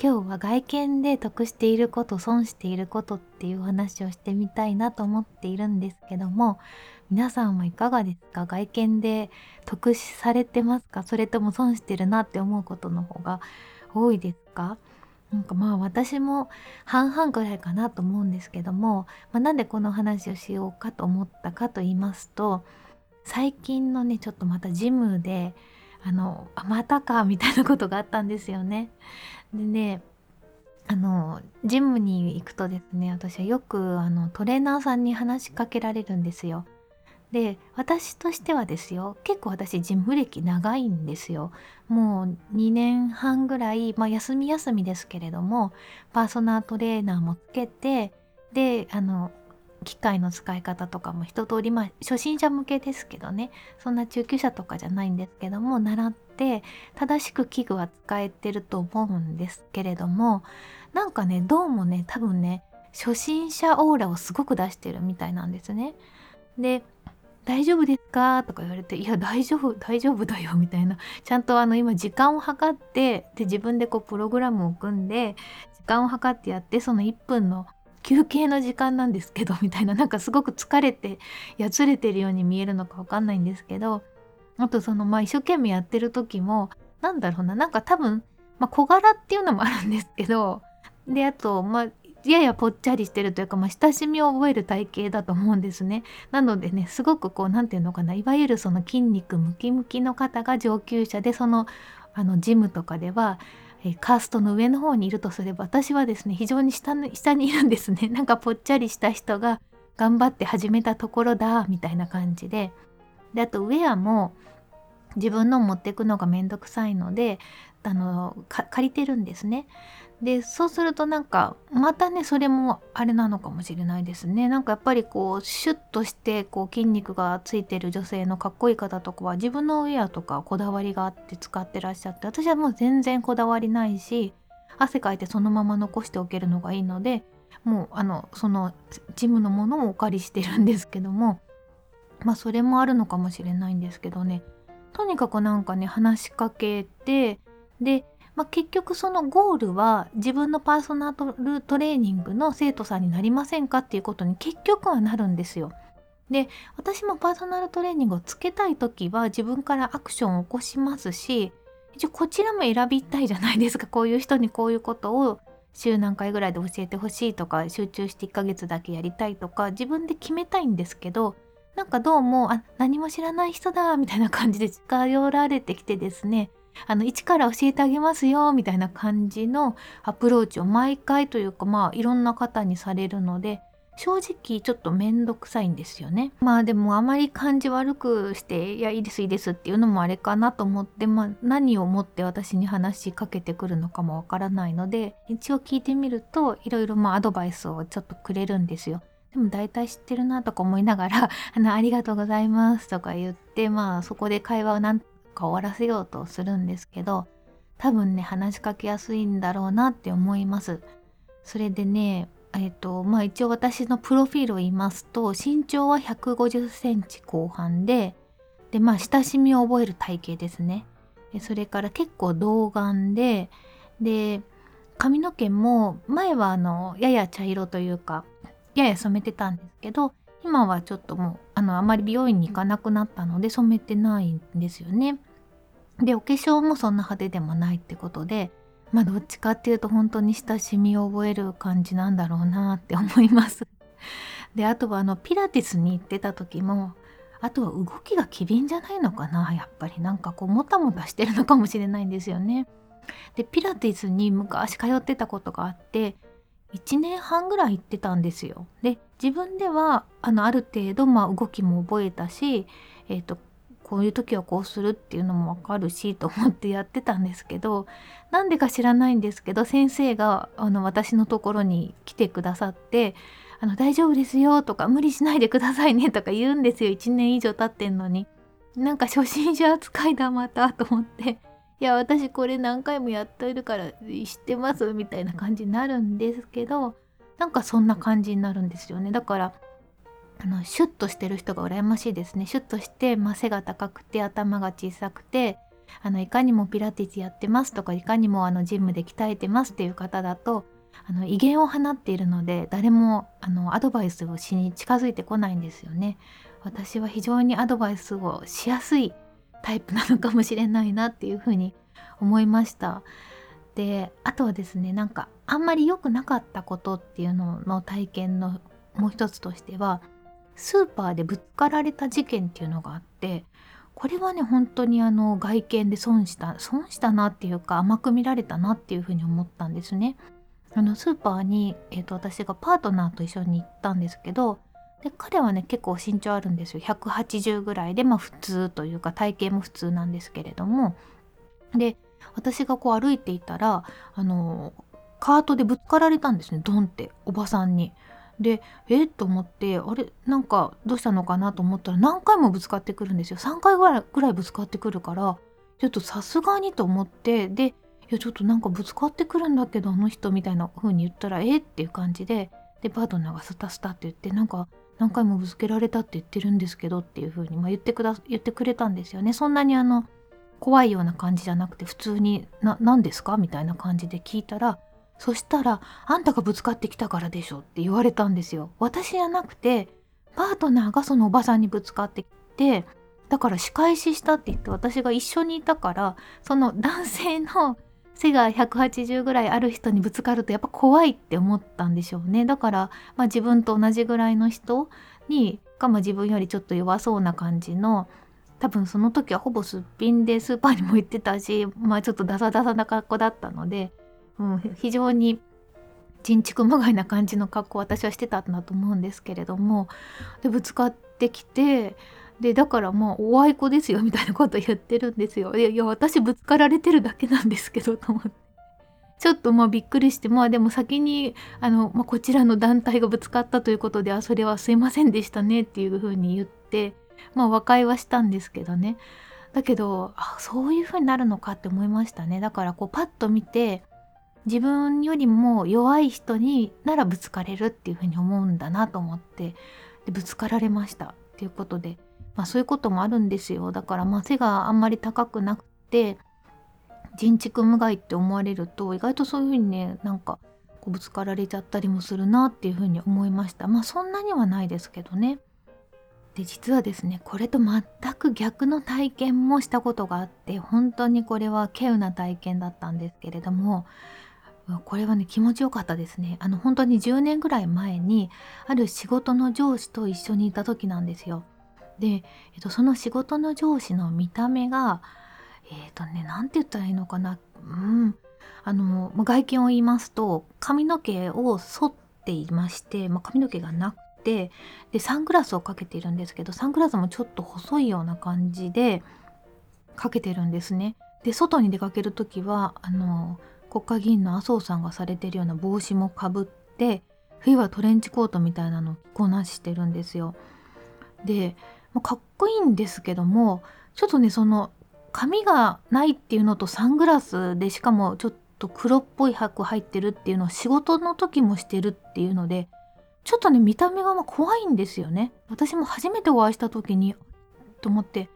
今日は外見で得していること損していることっていう話をしてみたいなと思っているんですけども皆さんはいかがですか？外見で得されてますか？それとも損してるなって思うことの方が多いですか？なんかまあ私も半々ぐらいかなと思うんですけども、まあ、なんでこの話をしようかと思ったかと言いますと最近のねちょっとまたジムであのまたかみたいなことがあったんですよね。でねあのジムに行くとですね私はよくあのトレーナーさんに話しかけられるんですよ。で私としてはですよ結構私ジム歴長いんですよ。もう2年半ぐらい、まあ、休み休みですけれどもパーソナルトレーナーもつけてであの機械の使い方とかも一通りまあ初心者向けですけどねそんな中級者とかじゃないんですけども習って正しく器具は使えてると思うんですけれどもなんかねどうもね多分ね初心者オーラをすごく出してるみたいなんですね。で大丈夫ですか？とか言われて、いや、大丈夫、大丈夫だよ、みたいな。ちゃんとあの、今時間を計って、で、自分でこう、プログラムを組んで、時間を計ってやって、その1分の休憩の時間なんですけど みたいななんかすごく疲れてやつれてるように見えるのかわかんないんですけどあとそのまあ一生懸命やってる時もなんだろうななんか多分、まあ、小柄っていうのもあるんですけどであとまあややぽっちゃりしてるというか、まあ、親しみを覚える体型だと思うんですね。なのでねすごくこう何て言うのかないわゆるその筋肉ムキムキの方が上級者でそのあのジムとかではえカーストの上の方にいるとすれば私はですね非常に下に 下にいるんですね。なんかぽっちゃりした人が頑張って始めたところだみたいな感じで。であとウェアも自分の持っていくのがめんどくさいのであの借りてるんですね。でそうするとなんかまたねそれもあれなのかもしれないですね。なんかやっぱりこうシュッとしてこう筋肉がついてる女性のかっこいい方とかは自分のウェアとかこだわりがあって使ってらっしゃって私はもう全然こだわりないし汗かいてそのまま残しておけるのがいいのでもうあのそのジムのものをお借りしてるんですけどもまあそれもあるのかもしれないんですけどね。とにかくなんかね話しかけてでまあ、結局そのゴールは自分のパーソナルトレーニングの生徒さんになりませんかっていうことに結局はなるんですよ。で私もパーソナルトレーニングをつけたい時は自分からアクションを起こしますし一応こちらも選びたいじゃないですかこういう人にこういうことを週何回ぐらいで教えてほしいとか集中して1ヶ月だけやりたいとか自分で決めたいんですけどなんかどうもあ何も知らない人だみたいな感じで近寄られてきてですねあの一から教えてあげますよみたいな感じのアプローチを毎回というかまあいろんな方にされるので正直ちょっとめんどくさいんですよね。まあでもあまり感じ悪くして「いやいいですいいです」っていうのもあれかなと思って、まあ、何をもって私に話しかけてくるのかもわからないので一応聞いてみるといろいろまあアドバイスをちょっとくれるんですよ。でも大体知ってるなとか思いながら「あのありがとうございます」とか言ってまあそこで会話をなんか終わらせようとするんですけど多分ね話しかけやすいんだろうなって思いますそれでねえっ、とまあ一応私のプロフィールを言いますと身長は150センチ後半ででまあ親しみを覚える体型ですねそれから結構童顔でで髪の毛も前はあのやや茶色というかやや染めてたんですけど今はちょっともうあのあまり美容院に行かなくなったので染めてないんですよね。でお化粧もそんな派手でもないってことでまあどっちかっていうと本当に親しみを覚える感じなんだろうなって思います。であとはあのピラティスに行ってた時もあとは動きが機敏じゃないのかなやっぱりなんかこうもたもたしてるのかもしれないんですよね。でピラティスに昔通ってたことがあって1年半ぐらい行ってたんですよ。で自分ではあのある程度、まあ、動きも覚えたし、えーと、こういう時はこうするっていうのもわかるしと思ってやってたんですけどなんでか知らないんですけど先生があの私のところに来てくださって「あの大丈夫ですよ」とか「無理しないでくださいね」とか言うんですよ。1年以上経ってんのに。なんか初心者扱いだまたと思って。いや私これ何回もやってるから知ってますみたいな感じになるんですけどなんかそんな感じになるんですよね。だからあのシュッとしてる人が羨ましいですねシュッとして、まあ、背が高くて頭が小さくてあのいかにもピラティスやってますとかいかにもあのジムで鍛えてますっていう方だとあの威厳を放っているので誰もあのアドバイスをしに近づいてこないんですよね。私は非常にアドバイスをしやすいタイプなのかもしれないなっていうふうに思いました。であとはですねなんかあんまり良くなかったことっていうのの体験のもう一つとしてはスーパーでぶつかられた事件っていうのがあってこれはね本当にあの外見で損した損したなっていうか甘く見られたなっていうふうに思ったんですね。あのスーパーに、えーと私がパートナーと一緒に行ったんですけどで彼はね結構身長あるんですよ180ぐらいでまあ普通というか体型も普通なんですけれどもで私がこう歩いていたらあのカートでぶつかられたんですねドンっておばさんに。でえ？っと思ってあれ？なんかどうしたのかなと思ったら何回もぶつかってくるんですよ。3回ぐらいぐらいぶつかってくるからちょっとさすがにと思ってでいやちょっとなんかぶつかってくるんだけどあの人みたいな風に言ったらえ？っていう感じででパートナーがスタスタって言ってなんか何回もぶつけられたって言ってるんですけどっていう風にまあ、言ってくだ言ってくれたんですよね。そんなにあの怖いような感じじゃなくて普通に「な何ですか?」みたいな感じで聞いたらそしたら「あんたがぶつかってきたからでしょ」って言われたんですよ。私じゃなくてパートナーがそのおばさんにぶつかってきてだから仕返ししたって言って私が一緒にいたからその男性の背が180ぐらいある人にぶつかるとやっぱ怖いって思ったんでしょうねだから、まあ、自分と同じぐらいの人にか、ま、自分よりちょっと弱そうな感じの多分その時はほぼすっぴんでスーパーにも行ってたしまあちょっとダサダサな格好だったので、うん、非常に人畜無害な感じの格好私はしてたんだと思うんですけれどもでぶつかってきてでだからまあおあいこですよみたいなこと言ってるんですよ。いや私ぶつかられてるだけなんですけどと思って。ちょっとまあびっくりしてまあでも先にあの、まあ、こちらの団体がぶつかったということであそれはすいませんでしたねっていうふうに言ってまあ和解はしたんですけどねだけどあそういうふうになるのかって思いましたねだからこうパッと見て自分よりも弱い人にならぶつかれるっていうふうに思うんだなと思ってでぶつかられました。っていうことで。まあ、そういうこともあるんですよ。だからまあ背があんまり高くなくて人畜無害って思われると意外とそういうふうにねなんかこうぶつかられちゃったりもするなっていうふうに思いました。まあそんなにはないですけどね。で実はですねこれと全く逆の体験もしたことがあって本当にこれは稀有な体験だったんですけれどもこれはね気持ちよかったですね。あの本当に10年ぐらい前にある仕事の上司と一緒にいた時なんですよ。で、えっと、その仕事の上司の見た目がえっ、とね何て言ったらいいのかな。うん。あの外見を言いますと髪の毛を剃っていまして、まあ、髪の毛がなくてでサングラスをかけているんですけどサングラスもちょっと細いような感じでかけてるんですね。で外に出かける時はあの国会議員の麻生さんがされてるような帽子もかぶって冬はトレンチコートみたいなのを着こなしてるんですよ。でかっこいいんですけどもちょっとねその髪がないっていうのとサングラスでしかもちょっと黒っぽい白入ってるっていうのを仕事の時もしてるっていうのでちょっとね見た目がま怖いんですよね私も初めてお会いした時にと思って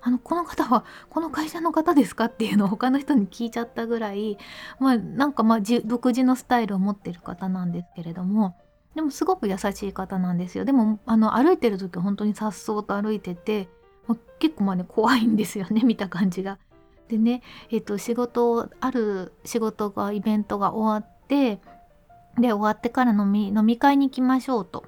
あのこの方はこの会社の方ですか？っていうのを他の人に聞いちゃったぐらいまあなんかまあ独自のスタイルを持ってる方なんですけれどもでもすごく優しい方なんですよでもあの歩いてる時本当にさっそうと歩いてて、まあ、結構まあね怖いんですよね 見た感じが。でねえっ、と仕事ある仕事がイベントが終わってで終わってから飲み飲み会に行きましょうと。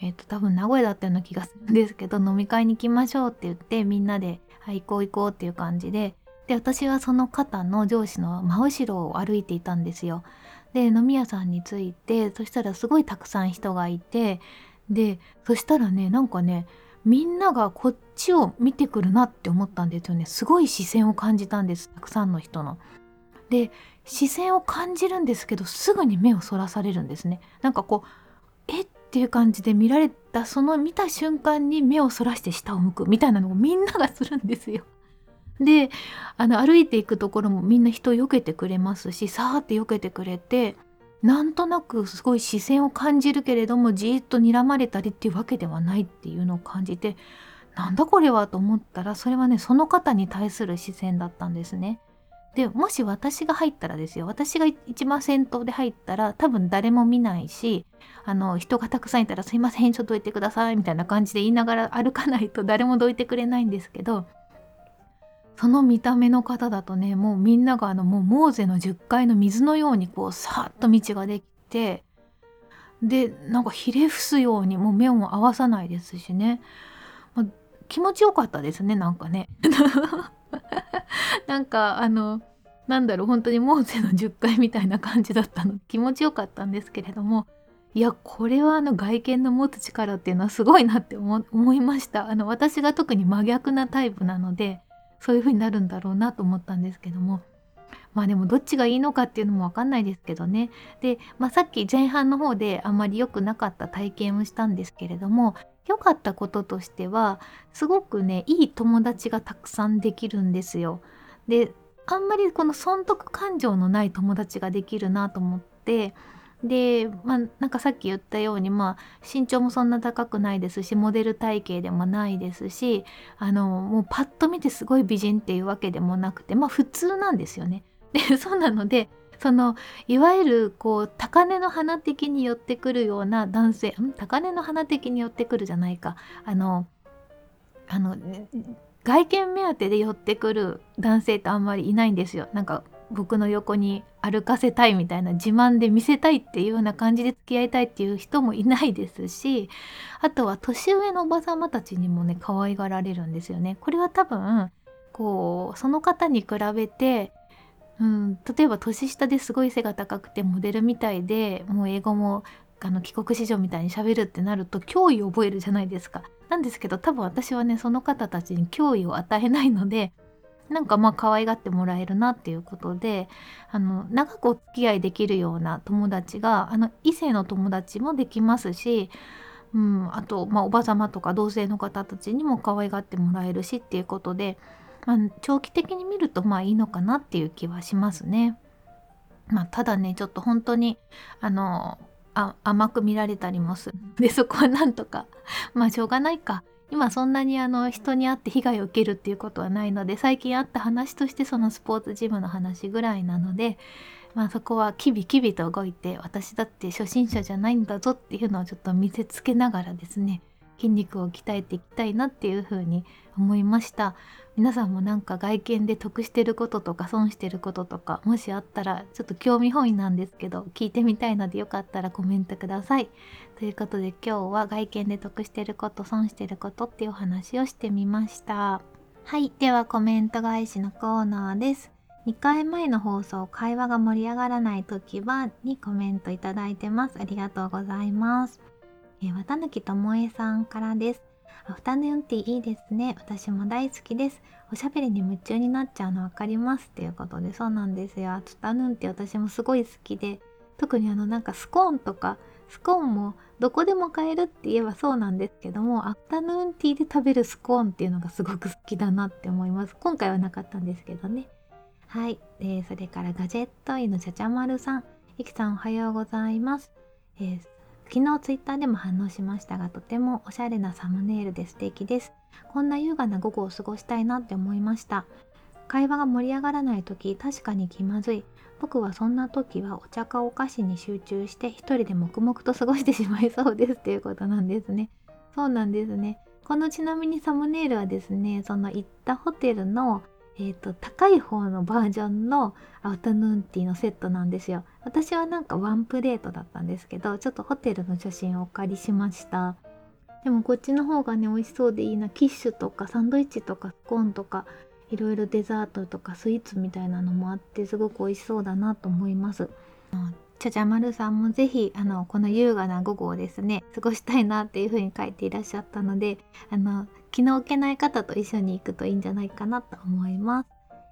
えっ、と多分名古屋だったような気がするんですけど飲み会に行きましょうって言ってみんなで「はい行こう行こう」っていう感じでで私はその方の上司の真後ろを歩いていたんですよ。で飲み屋さんに着いてそしたらすごいたくさん人がいてでそしたらねなんかねみんながこっちを見てくるなって思ったんですよねすごい視線を感じたんですたくさんの人の。で視線を感じるんですけどすぐに目をそらされるんですね。なんかこうっていう感じで見られたその見た瞬間に目をそらして下を向くみたいなのをみんながするんですよ。であの歩いていくところもみんな人を避けてくれますしさーって避けてくれてなんとなくすごい視線を感じるけれどもじーっと睨まれたりっていうわけではないっていうのを感じてなんだこれはと思ったらそれはねその方に対する視線だったんですね。でもし私が入ったらですよ私が一番先頭で入ったら多分誰も見ないしあの人がたくさんいたら「すいませんちょっとどいてください」みたいな感じで言いながら歩かないと誰もどいてくれないんですけどその見た目の方だとねもうみんながあのもうモーゼの10階の水のようにこうさっと道ができてでなんかひれ伏すようにもう目も合わさないですしね、まあ、気持ちよかったですねなんかね。なんかあのなんだろう本当にモーゼの10回みたいな感じだったの気持ちよかったんですけれどもいやこれはあの外見の持つ力っていうのはすごいなって思いました。あの私が特に真逆なタイプなのでそういう風になるんだろうなと思ったんですけども。まあでもどっちがいいのかっていうのも分かんないですけどね。で、まあ、さっき前半の方であんまり良くなかった体験をしたんですけれども良かったこととしてはすごくねいい友達がたくさんできるんですよ。であんまりこの損得感情のない友達ができるなと思ってでまあなんかさっき言ったようにまあ身長もそんな高くないですしモデル体型でもないですしあのもうパッと見てすごい美人っていうわけでもなくてまあ普通なんですよね。でそうなのでそのいわゆるこう高嶺の花的に寄ってくるような男性ん？高嶺の花的に寄ってくるじゃないか。あのあの外見目当てで寄ってくる男性ってあんまりいないんですよ。なんか僕の横に歩かせたいみたいな自慢で見せたいっていうような感じで付き合いたいっていう人もいないですしあとは年上のおば様たちにもね可愛がられるんですよね。これは多分こうその方に比べてうん、例えば年下ですごい背が高くてモデルみたいでもう英語もあの帰国子女みたいにしゃべるってなると脅威を覚えるじゃないですか。なんですけど多分私はねその方たちに脅威を与えないのでなんかまあ可愛がってもらえるなっていうことであの長くお付き合いできるような友達があの異性の友達もできますし、うん、あと、まあ、おば様とか同性の方たちにも可愛がってもらえるしっていうことでまあ、長期的に見るとまあいいのかなっていう気はしますね。まあ、ただねちょっと本当にあのあ甘く見られたりもする。でそこはなんとか。まあしょうがないか。今そんなにあの人に会って被害を受けるっていうことはないので最近あった話としてそのスポーツジムの話ぐらいなのでまあそこはキビキビと動いて私だって初心者じゃないんだぞっていうのをちょっと見せつけながらですね筋肉を鍛えていきたいなっていうふうに思いました。皆さんもなんか外見で得してることとか損してることとかもしあったらちょっと興味本位なんですけど聞いてみたいのでよかったらコメントください。ということで今日は外見で得してること損してることっていうお話をしてみました。はい。ではコメント返しのコーナーです。2回前の放送会話が盛り上がらない時はにコメントいただいてます。ありがとうございます。え、綿貫智恵さんからです。アフタヌーンティーいいですね。私も大好きです。おしゃべりに夢中になっちゃうの分かりますっていうことで、そうなんですよ。アフタヌーンティー私もすごい好きで、特にあのなんかスコーンとか、スコーンもどこでも買えるって言えばそうなんですけども、アフタヌーンティーで食べるスコーンっていうのがすごく好きだなって思います。今回はなかったんですけどね。はい。えー、それからガジェット医のちゃちゃまるさん。いきさんおはようございます。えー昨日ツイッターでも反応しましたがとてもおしゃれなサムネイルで素敵です。こんな優雅な午後を過ごしたいなって思いました。会話が盛り上がらない時確かに気まずい。僕はそんな時はお茶かお菓子に集中して一人で黙々と過ごしてしまいそうですっていうことなんですね。そうなんですね。このちなみにサムネイルはですねその行ったホテルのえーと、高い方のバージョンのアフタヌーンティーのセットなんですよ。私はなんかワンプレートだったんですけどちょっとホテルの写真をお借りしました。でもこっちの方がね美味しそうでいいな。キッシュとかサンドイッチとかコーンとかいろいろデザートとかスイーツみたいなのもあってすごく美味しそうだなと思います。ちゃちゃまるさんもぜひあのこの優雅な午後をですね過ごしたいなっていう風に書いていらっしゃったのであの気の置けない方と一緒に行くといいんじゃないかなと思います。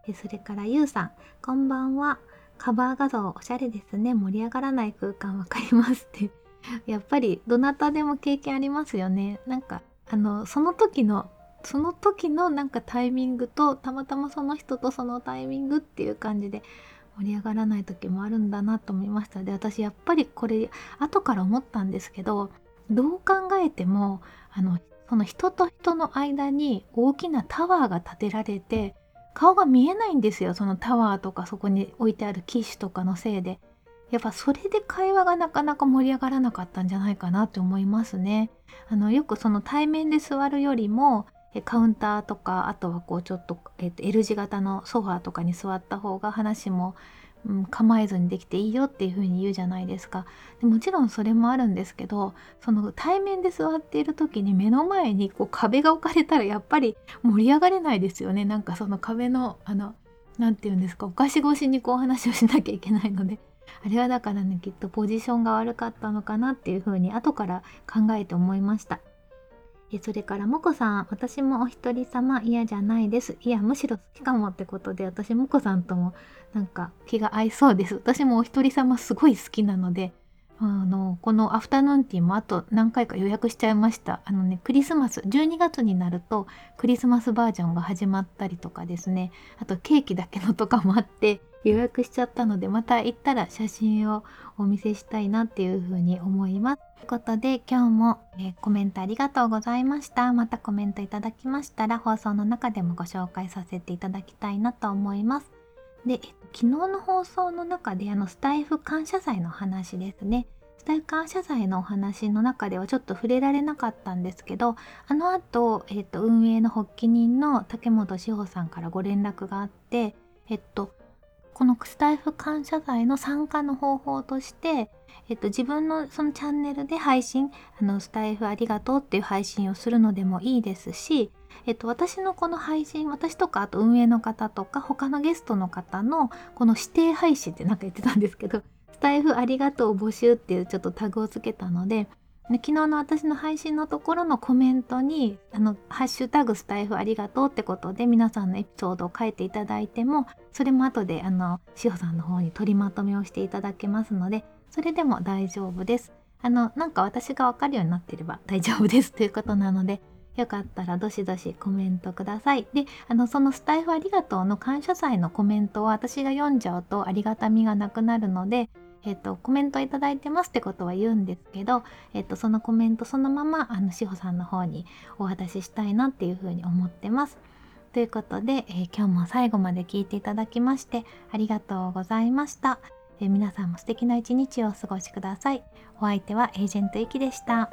えそれからゆうさんこんばんは。カバー画像おしゃれですね。盛り上がらない空間わかりますって。やっぱりどなたでも経験ありますよね。なんかあのその時のその時のなんかタイミングとたまたまその人とそのタイミングっていう感じで盛り上がらない時もあるんだなと思いました。で私やっぱりこれ後から思ったんですけどどう考えてもあのその人と人の間に大きなタワーが建てられて顔が見えないんですよ。そのタワーとかそこに置いてある機種とかのせいで。やっぱそれで会話がなかなか盛り上がらなかったんじゃないかなって思いますね。あのよくその対面で座るよりもカウンターとかあとはこうちょっと,、えー、と L 字型のソファーとかに座った方が話も、ん、構えずにできていいよっていう風に言うじゃないですか。でもちろんそれもあるんですけどその対面で座っている時に目の前にこう壁が置かれたらやっぱり盛り上がれないですよね。なんかその壁のあの何て言うんですかお菓子越しにこう話をしなきゃいけないので。あれはだからねきっとポジションが悪かったのかなっていう風に後から考えて思いました。えそれからもこさん私もお一人様嫌じゃないです。いやむしろ好きかもってことで私もこさんともなんか気が合いそうです。私もお一人様すごい好きなのであのこのアフタヌーンティーもあと何回か予約しちゃいました。あのねクリスマス12月になるとクリスマスバージョンが始まったりとかですね。あとケーキだけのとかもあって予約しちゃったのでまた行ったら写真をお見せしたいなっていうふうに思います。ということで今日も、えー、コメントありがとうございました。またコメントいただきましたら放送の中でもご紹介させていただきたいなと思います。で、えっと、昨日の放送の中であのスタイフ感謝祭の話ですね。スタイフ感謝祭のお話の中ではちょっと触れられなかったんですけどあの後、えっと運営の発起人の竹本志保さんからご連絡があってえっとこのスタイフ感謝祭の参加の方法として、えっと、自分のそのチャンネルで配信あのスタイフありがとうっていう配信をするのでもいいですし、えっと、私のこの配信私とかあと運営の方とか他のゲストの方のこの指定配信って何か言ってたんですけどスタイフありがとう募集っていうちょっとタグをつけたので昨日の私の配信のところのコメントにあのハッシュタグスタイフありがとうってことで皆さんのエピソードを書いていただいてもそれも後であのしおさんの方に取りまとめをしていただけますのでそれでも大丈夫ですあのなんか私がわかるようになってれば大丈夫ですということなのでよかったらどしどしコメントください。で、あの、そのスタイフありがとうの感謝祭のコメントを私が読んじゃうとありがたみがなくなるので、えっ、と、コメントいただいてますってことは言うんですけど、えっ、と、そのコメントそのまま、あの、志保さんの方にお渡ししたいなっていうふうに思ってます。ということで、えー、今日も最後まで聞いていただきましてありがとうございました。えー、皆さんも素敵な一日をお過ごしください。お相手はエージェントゆきでした。